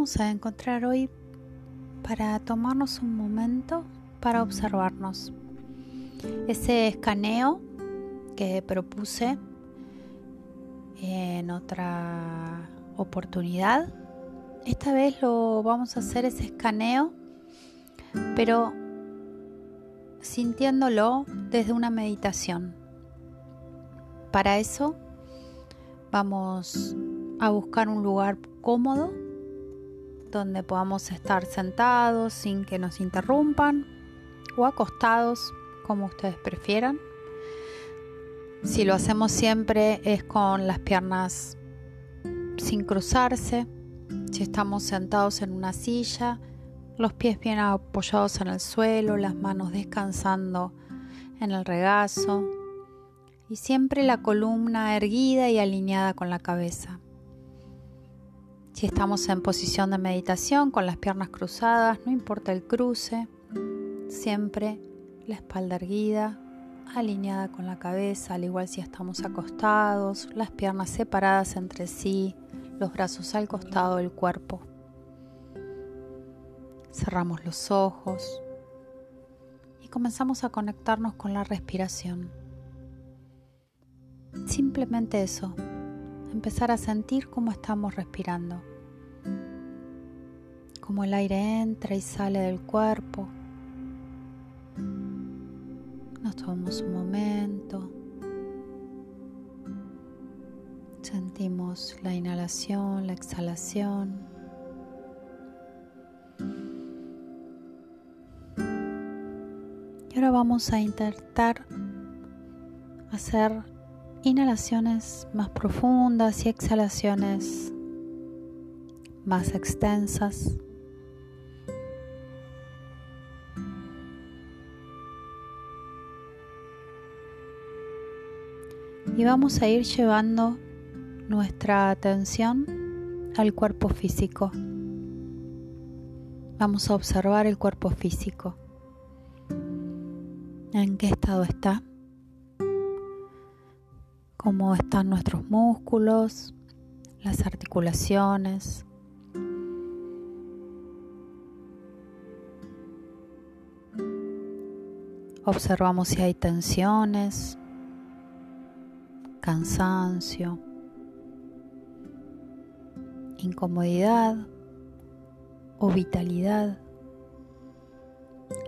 a encontrar hoy para tomarnos un momento para observarnos. Ese escaneo que propuse en otra oportunidad, esta vez lo vamos a hacer ese escaneo, pero sintiéndolo desde una meditación. Para eso vamos a buscar un lugar cómodo donde podamos estar sentados sin que nos interrumpan o acostados como ustedes prefieran. Si lo hacemos siempre es con las piernas sin cruzarse. Si estamos sentados en una silla, los pies bien apoyados en el suelo, las manos descansando en el regazo y siempre la columna erguida y alineada con la cabeza. Si estamos en posición de meditación con las piernas cruzadas, no importa el cruce, siempre la espalda erguida, alineada con la cabeza, al igual si estamos acostados, las piernas separadas entre sí, los brazos al costado del cuerpo. Cerramos los ojos y comenzamos a conectarnos con la respiración. Simplemente eso, empezar a sentir cómo estamos respirando, cómo el aire entra y sale del cuerpo. Nos tomamos un momento, sentimos la inhalación, la exhalación. Y ahora vamos a intentar hacer inhalaciones más profundas y exhalaciones más extensas. Y vamos a ir llevando nuestra atención al cuerpo físico. Vamos a observar el cuerpo físico. ¿En qué estado está? Cómo están nuestros músculos, las articulaciones. Observamos si hay tensiones, cansancio, incomodidad o vitalidad.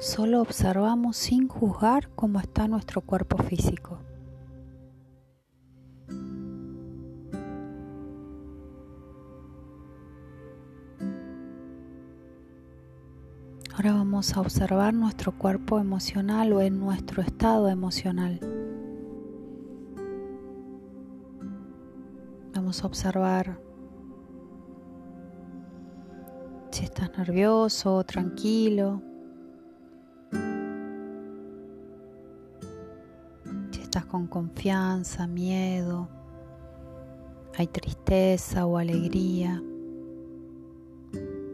Solo observamos sin juzgar cómo está nuestro cuerpo físico. Ahora vamos a observar nuestro cuerpo emocional o en nuestro estado emocional. Vamos a observar si estás nervioso o tranquilo. Si estás con confianza, miedo, hay tristeza o alegría.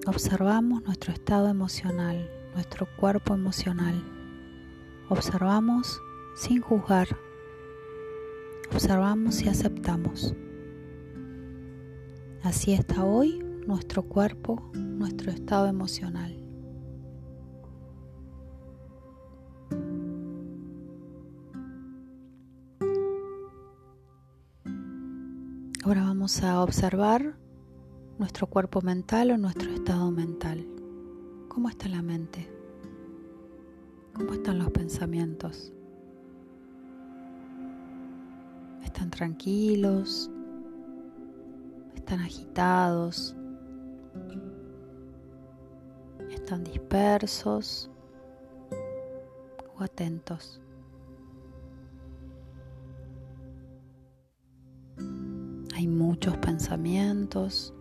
Observamos nuestro estado emocional, nuestro cuerpo emocional. Observamos sin juzgar. Observamos y aceptamos. Así está hoy nuestro cuerpo, nuestro estado emocional. Ahora vamos a observar nuestro cuerpo mental o nuestro estado mental. ¿Cómo está la mente? ¿Cómo están los pensamientos? ¿Están tranquilos? ¿Están agitados? ¿Están dispersos o atentos? Hay muchos pensamientos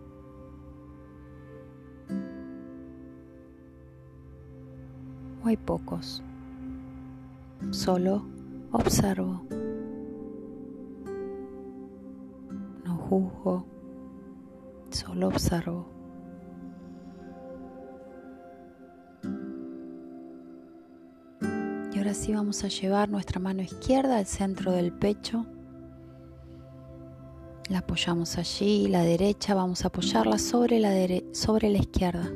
hay pocos. Solo observo. No juzgo, solo observo. Y ahora sí vamos a llevar nuestra mano izquierda al centro del pecho. La apoyamos allí, la derecha vamos a apoyarla sobre la, sobre la izquierda.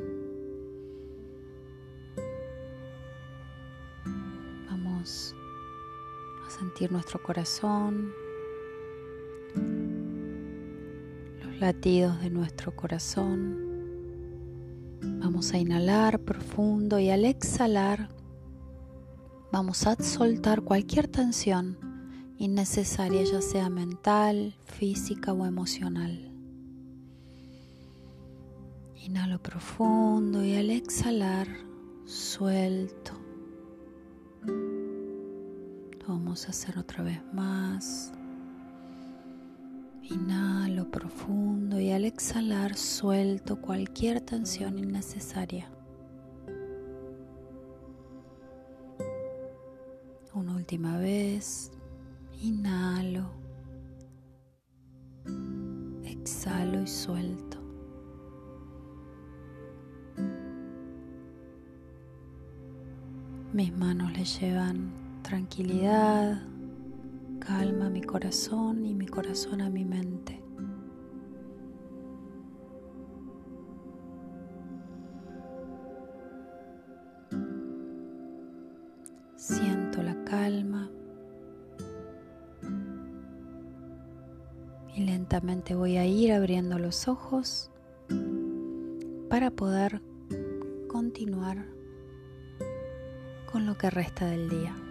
Nuestro corazón, los latidos de nuestro corazón. Vamos a inhalar profundo y al exhalar vamos a soltar cualquier tensión innecesaria, ya sea mental, física o emocional. Inhalo profundo y al exhalar suelto. Vamos a hacer otra vez más. Inhalo profundo y al exhalar suelto cualquier tensión innecesaria. Una última vez. Inhalo. Exhalo y suelto. Mis manos le llevan tranquilidad, calma mi corazón y mi corazón a mi mente. Siento la calma. y lentamente voy a ir abriendo los ojos para poder continuar con lo que resta del día.